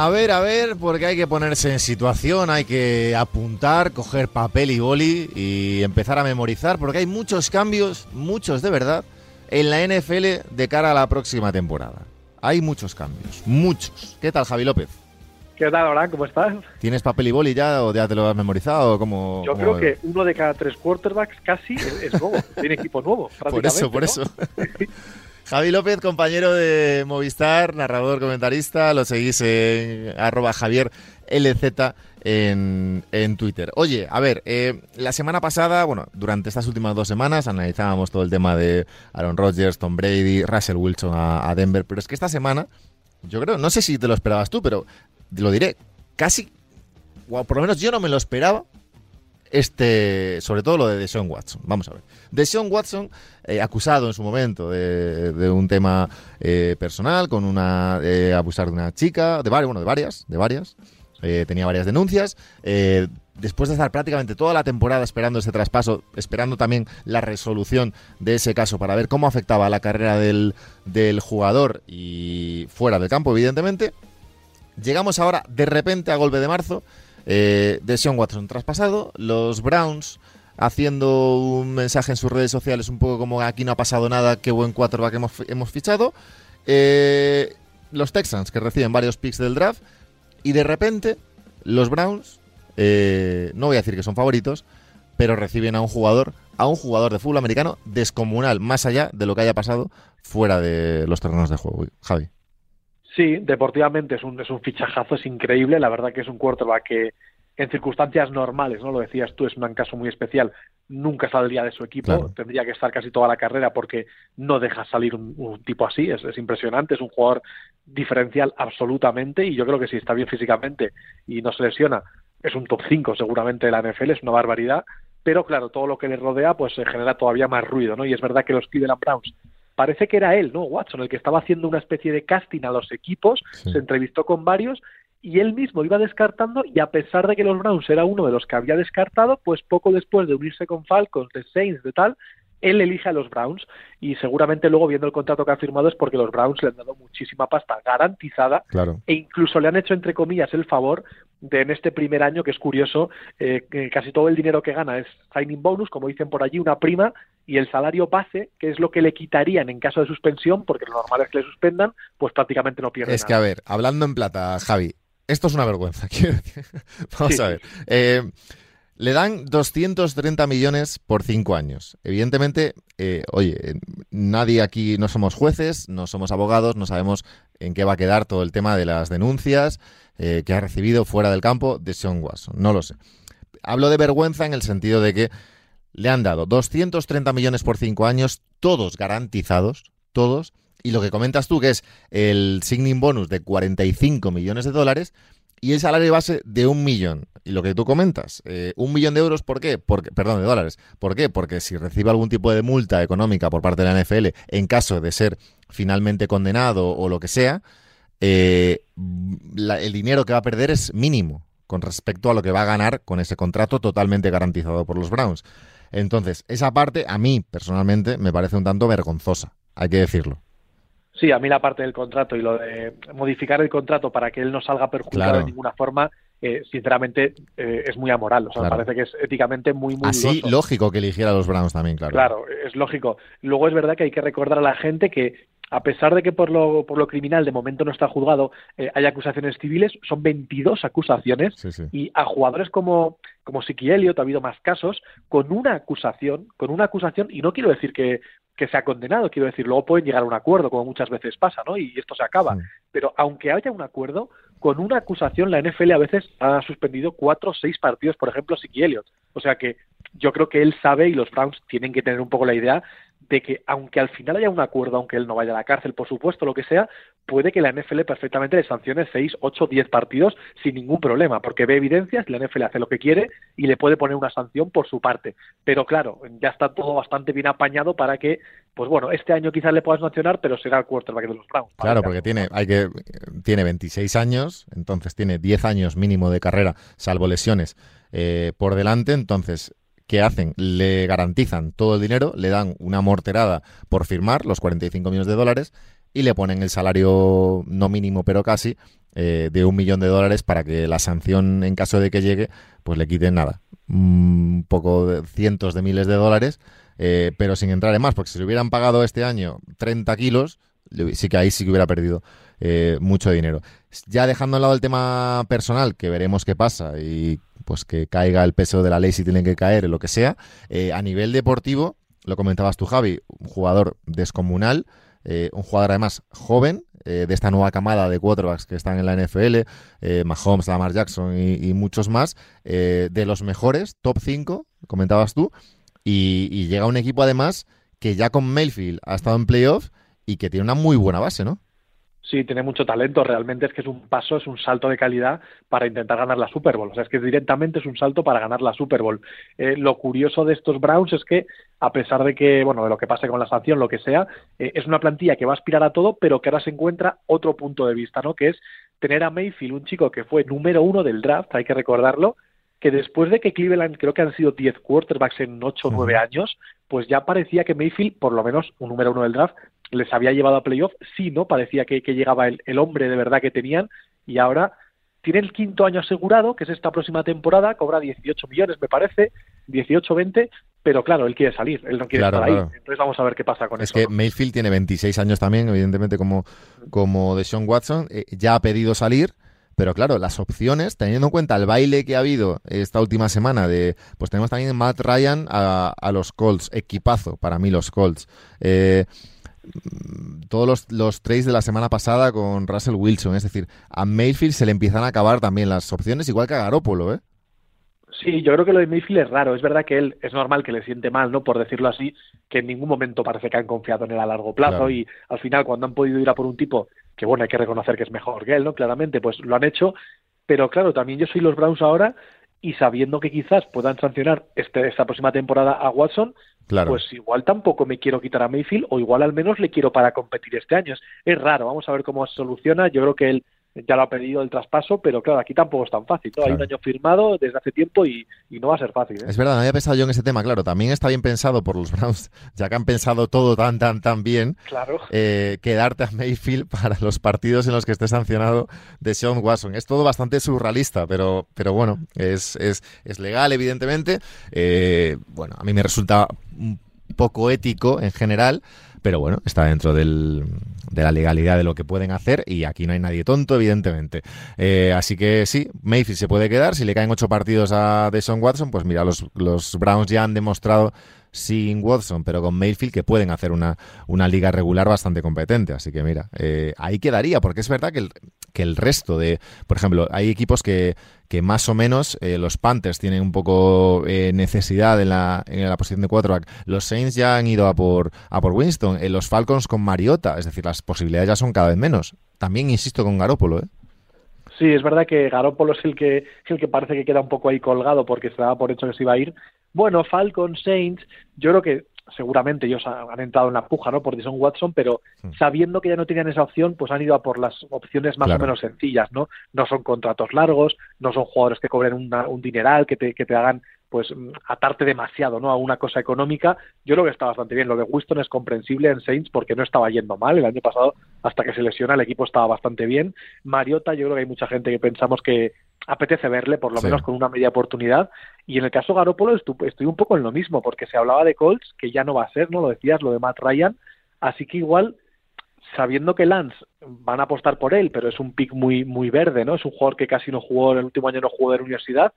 A ver, a ver, porque hay que ponerse en situación, hay que apuntar, coger papel y boli y empezar a memorizar, porque hay muchos cambios, muchos de verdad, en la NFL de cara a la próxima temporada. Hay muchos cambios, muchos. ¿Qué tal, Javi López? ¿Qué tal, Abraham? ¿Cómo estás? ¿Tienes papel y boli ya o ya te lo has memorizado? ¿Cómo, Yo creo que uno de cada tres quarterbacks casi es, nuevo, tiene equipo nuvo. Por eso, por eso. Javi López, compañero de Movistar, narrador, comentarista, lo seguís en arroba Javier LZ en, en, Twitter. Oye, a ver, eh, la semana pasada, bueno, durante estas últimas dos semanas analizábamos todo el tema de Aaron Rodgers, Tom Brady, Russell Wilson a, Denver, pero es que esta semana, yo creo, no sé si te lo esperabas tú, pero lo diré, casi, o por lo menos yo no me lo esperaba, este, sobre todo lo de Deshaun Watson. Vamos a ver. Deshaun Watson, eh, acusado en su momento de, de un tema eh, personal, con una eh, abusar de una chica, de varias, bueno, de varias, de varias. Tenía varias denuncias. Después de estar prácticamente toda la temporada esperando ese traspaso, esperando también la resolución de ese caso para ver cómo afectaba la carrera del, del jugador y fuera del campo, evidentemente. Llegamos ahora de repente a golpe de marzo eh, de Sean Watson traspasado, los Browns haciendo un mensaje en sus redes sociales un poco como aquí no ha pasado nada, qué buen quarterback hemos, hemos fichado. Eh, los Texans que reciben varios picks del draft y de repente los Browns, eh, no voy a decir que son favoritos, pero reciben a un jugador, a un jugador de fútbol americano descomunal, más allá de lo que haya pasado fuera de los terrenos de juego. Javi. Sí, deportivamente es un, es un fichajazo, es increíble. La verdad que es un quarterback que en circunstancias normales, ¿no? Lo decías tú, es un caso muy especial. Nunca saldría de su equipo, claro. tendría que estar casi toda la carrera porque no deja salir un, un tipo así. Es, es, impresionante, es un jugador diferencial absolutamente y yo creo que si está bien físicamente y no se lesiona, es un top 5 seguramente de la NFL, es una barbaridad. Pero claro, todo lo que le rodea pues se genera todavía más ruido, ¿no? Y es verdad que los Cleveland Browns parece que era él, ¿no? Watson, el que estaba haciendo una especie de casting a los equipos, sí. se entrevistó con varios y él mismo iba descartando y a pesar de que los Browns era uno de los que había descartado, pues poco después de unirse con Falcons, de Saints, de tal, él elige a los Browns y seguramente luego viendo el contrato que ha firmado es porque los Browns le han dado muchísima pasta garantizada claro. e incluso le han hecho entre comillas el favor de en este primer año que es curioso eh, que casi todo el dinero que gana es signing bonus como dicen por allí una prima y el salario base que es lo que le quitarían en caso de suspensión porque lo normal es que le suspendan pues prácticamente no pierde es nada. que a ver hablando en plata Javi esto es una vergüenza vamos sí. a ver eh, le dan 230 millones por cinco años. Evidentemente, eh, oye, nadie aquí no somos jueces, no somos abogados, no sabemos en qué va a quedar todo el tema de las denuncias eh, que ha recibido fuera del campo de Sean Watson. No lo sé. Hablo de vergüenza en el sentido de que le han dado 230 millones por cinco años, todos garantizados, todos, y lo que comentas tú, que es el signing bonus de 45 millones de dólares, y el salario base de un millón. Y lo que tú comentas, eh, un millón de euros, ¿por qué? Porque, perdón, de dólares. ¿Por qué? Porque si recibe algún tipo de multa económica por parte de la NFL en caso de ser finalmente condenado o lo que sea, eh, el dinero que va a perder es mínimo con respecto a lo que va a ganar con ese contrato totalmente garantizado por los Browns. Entonces, esa parte a mí personalmente me parece un tanto vergonzosa, hay que decirlo. Sí, a mí la parte del contrato y lo de modificar el contrato para que él no salga perjudicado Claro. de ninguna forma, eh, sinceramente eh, es muy amoral. O sea, Claro. me parece que es éticamente muy, muy Así, dudoso. lógico que eligiera a los Browns también, claro. Claro, es lógico. Luego es verdad que hay que recordar a la gente que a pesar de que por lo, por lo criminal de momento no está juzgado, eh, hay acusaciones civiles, son 22 acusaciones Sí, sí. y a jugadores como como Siki Elliott ha habido más casos con una acusación, con una acusación y no quiero decir que que sea condenado, quiero decir, luego pueden llegar a un acuerdo, como muchas veces pasa, ¿no? Y esto se acaba. Sí. Pero aunque haya un acuerdo, con una acusación la NFL a veces ha suspendido cuatro o seis partidos, por ejemplo, Siki Elliott. O sea que yo creo que él sabe y los Browns tienen que tener un poco la idea de que aunque al final haya un acuerdo, aunque él no vaya a la cárcel, por supuesto, lo que sea, puede que la NFL perfectamente le sancione 6, 8, 10 partidos sin ningún problema, porque ve evidencias, la NFL hace lo que quiere y le puede poner una sanción por su parte. Pero claro, ya está todo bastante bien apañado para que, pues bueno, este año quizás le puedas sancionar, pero será el quarterback de los Browns. Claro, porque tiene, hay que, tiene 26 años, entonces tiene 10 años mínimo de carrera, salvo lesiones, eh, por delante, entonces ¿qué hacen? Le garantizan todo el dinero, le dan una morterada por firmar, los 45 millones de dólares, y le ponen el salario no mínimo, pero casi, eh, de un millón de dólares para que la sanción, en caso de que llegue, pues le quiten nada. Un poco de cientos de miles de dólares, eh, pero sin entrar en más, porque si le hubieran pagado este año 30 kilos, sí que ahí sí que hubiera perdido eh, mucho dinero. Ya dejando a lado el tema personal, que veremos qué pasa y pues que caiga el peso de la ley si tienen que caer, lo que sea, a nivel deportivo, lo comentabas tú, Javi, un jugador descomunal, eh, un jugador además joven, eh, de esta nueva camada de quarterbacks que están en la NFL, eh, Mahomes, Lamar Jackson y, muchos más, de los mejores, top 5, comentabas tú, y, y llega un equipo además que ya con Mayfield ha estado en playoff y que tiene una muy buena base, ¿no? Sí, tiene mucho talento. Realmente es que es un paso, es un salto de calidad para intentar ganar la Super Bowl. O sea, es que directamente es un salto para ganar la Super Bowl. Eh, lo curioso de estos Browns es que, a pesar de que, bueno, de lo que pase con la sanción, lo que sea, eh, es una plantilla que va a aspirar a todo, pero que ahora se encuentra otro punto de vista, ¿no? Que es tener a Mayfield, un chico que fue número uno del draft, hay que recordarlo, que después de que Cleveland creo que han sido 10 quarterbacks en 8 o 9 años, pues ya parecía que Mayfield, por lo menos un número uno del draft, les había llevado a playoff, sí, ¿no? Parecía que, llegaba el, el, hombre de verdad que tenían y ahora tiene el quinto año asegurado, que es esta próxima temporada, cobra 18 millones, me parece, 18-20, pero claro, él quiere salir, él no quiere estar ahí. Entonces vamos a ver qué pasa con eso. Es que Mayfield tiene 26 años también, evidentemente, como, como de Sean Watson, eh, ya ha pedido salir. Pero claro, las opciones, teniendo en cuenta el baile que ha habido esta última semana de, pues tenemos también Matt Ryan a, a los Colts, equipazo para mí los Colts. Eh, todos los, los trades de la semana pasada con Russell Wilson. Es decir, a Mayfield se le empiezan a acabar también las opciones, igual que a Garópolo, ¿eh? Sí, yo creo que lo de Mayfield es raro. Es verdad que él es normal que le siente mal, ¿no? Por decirlo así, que en ningún momento parece que han confiado en él a largo plazo y al final cuando han podido ir a por un tipo que, bueno, hay que reconocer que es mejor que él, ¿no? Claramente, pues lo han hecho. Pero claro, también yo soy los Browns ahora y sabiendo que quizás puedan sancionar este, esta próxima temporada a Watson, pues igual tampoco me quiero quitar a Mayfield o igual al menos le quiero para competir este año. Es, raro, vamos a ver cómo se soluciona. Yo creo que él ya lo ha pedido el traspaso, pero claro, aquí tampoco es tan fácil. Hay un año firmado desde hace tiempo y, no va a ser fácil. ¿eh? Es verdad, no había pensado yo en ese tema, claro. También está bien pensado por los Browns, ya que han pensado todo tan, tan, tan bien. Claro. Eh, quedarte a Mayfield para los partidos en los que esté sancionado de Sean Watson. Es todo bastante surrealista, pero, pero bueno, es, es, es legal, evidentemente. Eh, bueno, a mí me resulta un poco ético en general pero bueno, está dentro del, de la legalidad de lo que pueden hacer y aquí no hay nadie tonto, evidentemente. Eh, así que sí, Mayfield se puede quedar. Si le caen ocho partidos a Deshaun Watson, pues mira, los, los Browns ya han demostrado sin Watson, pero con Mayfield, que pueden hacer una, una liga regular bastante competente. Así que mira, eh, ahí quedaría, porque es verdad que el, que el resto de, por ejemplo, hay equipos que, que más o menos eh, los Panthers tienen un poco eh, necesidad en la, en la posición de quarterback. Los Saints ya han ido a por, a por Winston, los Falcons con Mariota, es decir, las posibilidades ya son cada vez menos. También insisto con Garópolo, ¿eh? Sí, es verdad que Garópolo es el que, el que parece que queda un poco ahí colgado porque se daba por hecho que se iba a ir, bueno, Falcon, Saints, yo creo que seguramente ellos han entrado en la puja, ¿no? Por Dison Watson, pero hmm. sabiendo que ya no tenían esa opción, pues han ido a por las opciones más o menos sencillas, ¿no? No son contratos largos, no son jugadores que cobren un dineral, que te, que te hagan pues atarte demasiado ¿no? a una cosa económica. Yo creo que está bastante bien. Lo de Winston es comprensible en Saints porque no estaba yendo mal. El año pasado, hasta que se lesiona, el equipo estaba bastante bien. Mariota, yo creo que hay mucha gente que pensamos que apetece verle, por lo menos con una media oportunidad. Y en el caso Garoppolo estoy un poco en lo mismo, porque se hablaba de Colts, que ya no va a ser, ¿no? Lo decías, lo de Matt Ryan. Así que igual, sabiendo que Lance van a apostar por él, pero es un pick muy, muy verde, ¿no? Es un jugador que casi no jugó, en el último año no jugó de la universidad,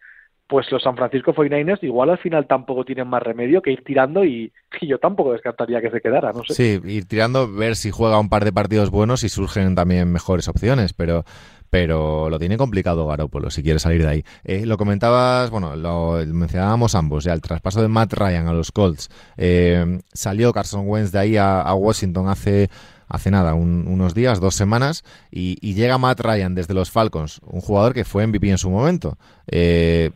pues los San Francisco 49ers igual al final tampoco tienen más remedio que ir tirando y, yo tampoco descartaría que se quedara, no sé. Sí, ir tirando, ver si juega un par de partidos buenos y surgen también mejores opciones, pero pero lo tiene complicado Garoppolo si quiere salir de ahí. Eh, lo comentabas, bueno, lo mencionábamos ambos, ya el traspaso de Matt Ryan a los Colts. Eh, salió Carson Wentz de ahí a, Washington hace hace nada, unos días, dos semanas, y, llega Matt Ryan desde los Falcons, un jugador que fue MVP en su momento. Eh,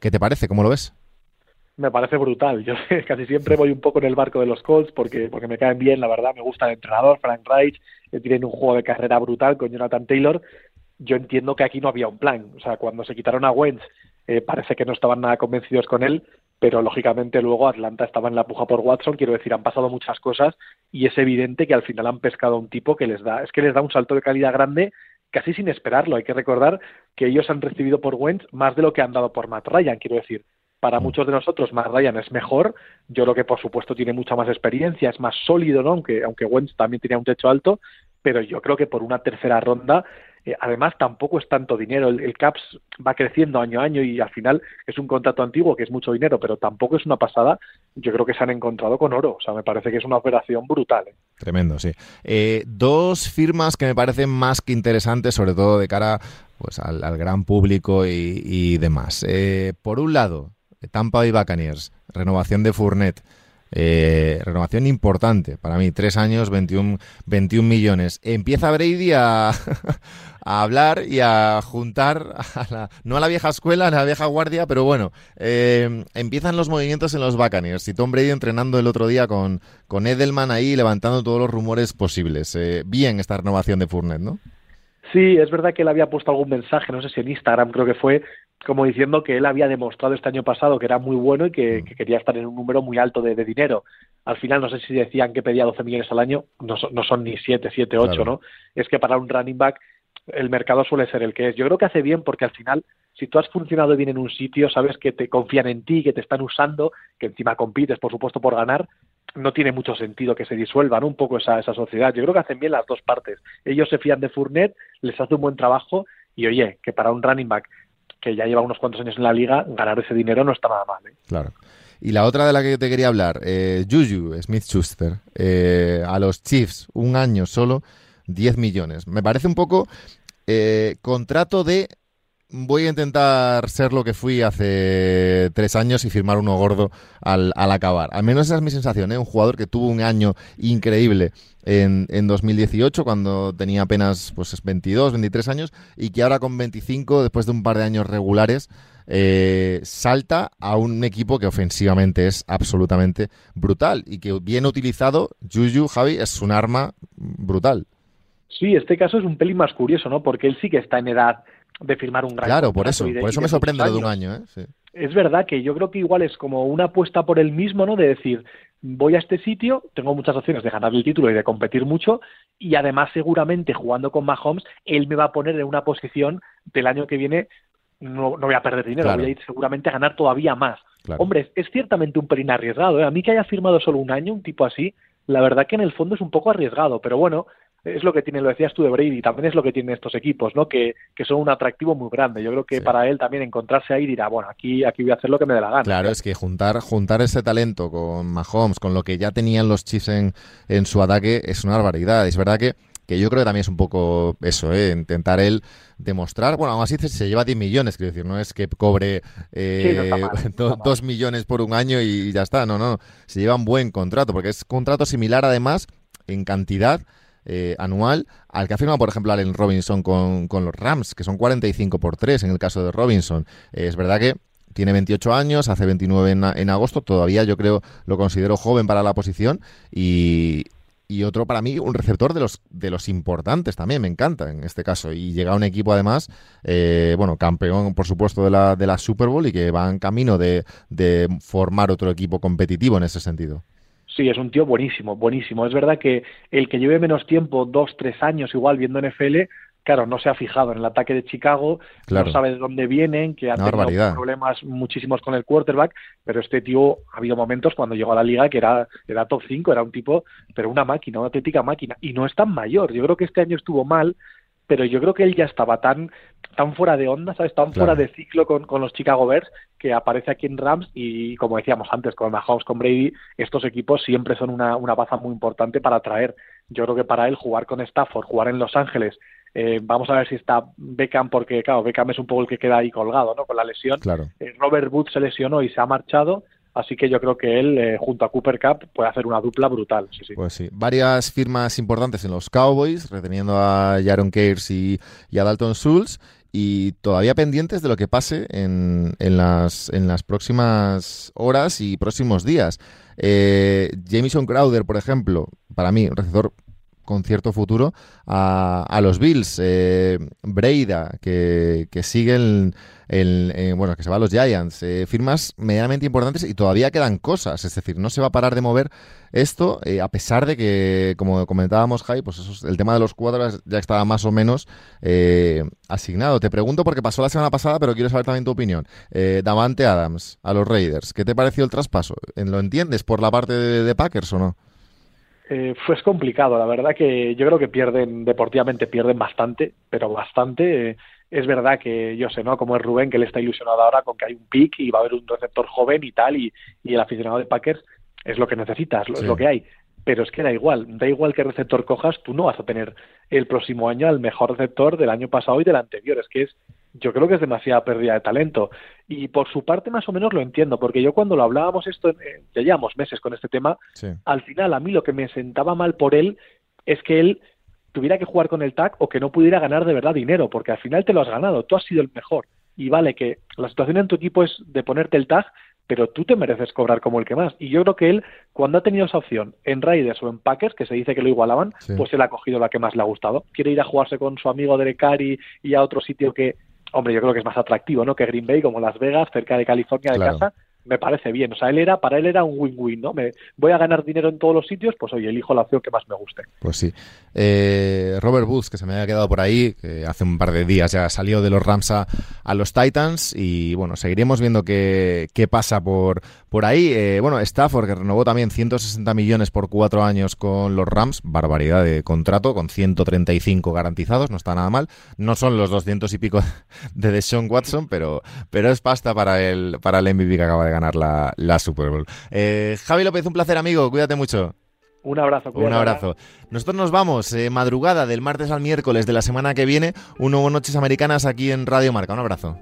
¿Qué te parece? ¿Cómo lo ves? Me parece brutal. Yo casi siempre voy un poco en el barco de los Colts porque, porque me caen bien, la verdad. Me gusta el entrenador, Frank Reich. Tienen un juego de carrera brutal con Jonathan Taylor. Yo entiendo que aquí no había un plan. O sea, cuando se quitaron a Wentz, eh, parece que no estaban nada convencidos con él, pero lógicamente luego Atlanta estaba en la puja por Watson. Quiero decir, han pasado muchas cosas y es evidente que al final han pescado a un tipo que les da, es que les da un salto de calidad grande casi sin esperarlo. Hay que recordar que ellos han recibido por Wentz más de lo que han dado por Matt Ryan. Quiero decir, para mm. muchos de nosotros Matt Ryan es mejor. Yo creo que por supuesto tiene mucha más experiencia, es más sólido, ¿no? Aunque, aunque Wentz también tenía un techo alto, pero yo creo que por una tercera ronda eh, además, tampoco es tanto dinero. El, CAPS va creciendo año a año y al final es un contrato antiguo que es mucho dinero, pero tampoco es una pasada. Yo creo que se han encontrado con oro. O sea, me parece que es una operación brutal. ¿eh? Tremendo, sí. Eh, dos firmas que me parecen más que interesantes, sobre todo de cara pues, al, gran público y, demás. por un lado, Tampa Bay Buccaneers, renovación de Fournet. Eh, renovación importante para mí, tres años, 21, 21 millones. Empieza Brady a, a hablar y a juntar, no a la vieja escuela, a la vieja guardia, pero bueno, eh, empiezan los movimientos en los Buccaneers y Tom Brady entrenando el otro día con, con Edelman ahí levantando todos los rumores posibles. Eh, bien esta renovación de Fournette, ¿no? Sí, es verdad que él había puesto algún mensaje, no sé si en Instagram creo que fue, como diciendo que él había demostrado este año pasado que era muy bueno y que, mm. quería estar en un número muy alto de, dinero. Al final, no sé si decían que pedía 12 millones al año, no, no son ni 7, 7, 8, ¿no? Es que para un running back el mercado suele ser el que es. Yo creo que hace bien porque al final, si tú has funcionado bien en un sitio, sabes que te confían en ti, que te están usando, que encima compites, por supuesto, por ganar, no tiene mucho sentido que se disuelvan un poco esa, esa sociedad. Yo creo que hacen bien las dos partes. Ellos se fían de Fournet, les hace un buen trabajo y oye, que para un running back que ya lleva unos cuantos años en la liga, ganar ese dinero no está nada mal. ¿eh? Claro. Y la otra de la que te quería hablar, eh, Juju Smith-Schuster, eh, a los Chiefs, un año solo, 10 millones. Me parece un poco eh, contrato de voy a intentar ser lo que fui hace tres años y firmar uno gordo al, acabar. Al menos esa es mi sensación, ¿eh? Un jugador que tuvo un año increíble en, en 2018, cuando tenía apenas pues 22, 23 años, y que ahora con 25, después de un par de años regulares, eh, salta a un equipo que ofensivamente es absolutamente brutal y que bien utilizado, Juju, Javi, es un arma brutal. Sí, este caso es un pelín más curioso, ¿no? Porque él sí que está en edad de firmar un gran Claro, por eso, por eso me sorprende lo de un año, ¿eh? Es verdad que yo creo que igual es como una apuesta por él mismo, ¿no? De decir, voy a este sitio, tengo muchas opciones de ganar el título y de competir mucho, y además seguramente jugando con Mahomes, él me va a poner en una posición del año que viene, no, no voy a perder dinero, voy a ir seguramente a ganar todavía más. Hombre, es, ciertamente un pelín arriesgado, ¿eh? A mí que haya firmado solo un año, un tipo así, la verdad que en el fondo es un poco arriesgado, pero bueno, es lo que tiene, lo decías tú de Brady, también es lo que tienen estos equipos, ¿no? Que, que son un atractivo muy grande. Yo creo que para él también encontrarse ahí dirá, bueno, aquí, aquí voy a hacer lo que me dé la gana. Claro, es que juntar, juntar ese talento con Mahomes, con lo que ya tenían los Chiefs en, en su ataque, es una barbaridad. Es verdad que que yo creo que también es un poco eso, ¿eh? intentar él demostrar, bueno, aún así se lleva 10 millones, quiero decir, no es que cobre eh, dos millones por un año y ya está, no, no, se lleva un buen contrato, porque es contrato similar además en cantidad eh, anual al que ha firmado, por ejemplo, Allen Robinson con, los Rams, que son 45 por 3 en el caso de Robinson. Eh, es verdad que tiene 28 años, hace 29 en, agosto, todavía yo creo lo considero joven para la posición y, otro para mí un receptor de los de los importantes también me encanta en este caso y llega un equipo además eh, bueno campeón por supuesto de la de la Super Bowl y que va en camino de, de formar otro equipo competitivo en ese sentido Sí, es un tío buenísimo, buenísimo. Es verdad que el que lleve menos tiempo, dos, tres años igual viendo NFL, claro, no se ha fijado en el ataque de Chicago, no sabe de dónde vienen, que ha tenido problemas muchísimos con el quarterback, pero este tío ha habido momentos cuando llegó a la liga que era, era top 5, era un tipo, pero una máquina, una auténtica máquina, y no es tan mayor. Yo creo que este año estuvo mal pero yo creo que él ya estaba tan tan fuera de onda, ¿sabes? Tan fuera de ciclo con, con, los Chicago Bears que aparece aquí en Rams y como decíamos antes con Mahomes, con Brady, estos equipos siempre son una, una baza muy importante para atraer. Yo creo que para él jugar con Stafford, jugar en Los Ángeles, eh, vamos a ver si está Beckham, porque claro, Beckham es un poco el que queda ahí colgado, ¿no? Con la lesión. Claro. Eh, Robert Woods se lesionó y se ha marchado. Así que yo creo que él, eh, junto a Cooper Cup, puede hacer una dupla brutal. Sí, sí. Pues sí. Varias firmas importantes en los Cowboys, reteniendo a Jaron Keyes y, a Dalton Schultz, y todavía pendientes de lo que pase en, en, las, en las próximas horas y próximos días. Eh, Jameson Crowder, por ejemplo, para mí, un receptor con cierto futuro a, a los Bills. Eh, Breida, que, que sigue el, bueno, que se va a los Giants. Eh, firmas medianamente importantes y todavía quedan cosas. Es decir, no se va a parar de mover esto, eh, a pesar de que, como comentábamos, Jai, pues eso, el tema de los cuadros ya estaba más o menos asignado. Te pregunto porque pasó la semana pasada, pero quiero saber también tu opinión. Davante Adams a los Raiders, ¿qué te pareció el traspaso? ¿Lo entiendes por la parte de Packers o no? Eh, fue complicado. La verdad que yo creo que pierden, deportivamente pierden bastante, pero bastante. es verdad que yo sé, ¿no? Como es Rubén, que él está ilusionado ahora con que hay un pick y va a haber un receptor joven y tal, y, y el aficionado de Packers es lo que necesitas, es lo que hay. Pero es que da igual, da igual qué receptor cojas, tú no vas a tener el próximo año el mejor receptor del año pasado y del anterior. Es que es yo creo que es demasiada pérdida de talento. Y por su parte más o menos lo entiendo, porque yo cuando lo hablábamos esto, eh, ya llevamos meses con este tema, al final a mí lo que me sentaba mal por él es que él tuviera que jugar con el TAC o que no pudiera ganar de verdad dinero, porque al final te lo has ganado, tú has sido el mejor. Y vale que la situación en tu equipo es de ponerte el tag, pero tú te mereces cobrar como el que más. Y yo creo que él, cuando ha tenido esa opción en Raiders o en Packers, que se dice que lo igualaban, pues él ha cogido la que más le ha gustado. Quiere ir a jugarse con su amigo Derek Carr y a otro sitio que hombre, yo creo que es más atractivo, ¿no? Que Green Bay, como Las Vegas, cerca de California de casa, me parece bien. O sea, él era, para él era un win-win, ¿no? Me, voy a ganar dinero en todos los sitios, pues oye, elijo la opción que más me guste. Pues sí. Eh, Robert Woods, que se me había quedado por ahí, que hace un par de días ya salió de los Rams a, los Titans y bueno, seguiremos viendo qué, qué pasa por, por ahí. Eh, bueno, Stafford, que renovó también 160 millones por cuatro años con los Rams, barbaridad de contrato, con 135 garantizados, no está nada mal. No son los 200 y pico de Deshaun Watson, pero, pero es pasta para el, para el MVP que acaba de ganar la, la Super Bowl. Eh, Javi López, un placer, amigo, cuídate mucho. Un abrazo. Un abrazo. Nosotros nos vamos, eh, madrugada del martes al miércoles de la semana que viene, un nuevo Noches Americanas aquí en Radio Marca. Un abrazo.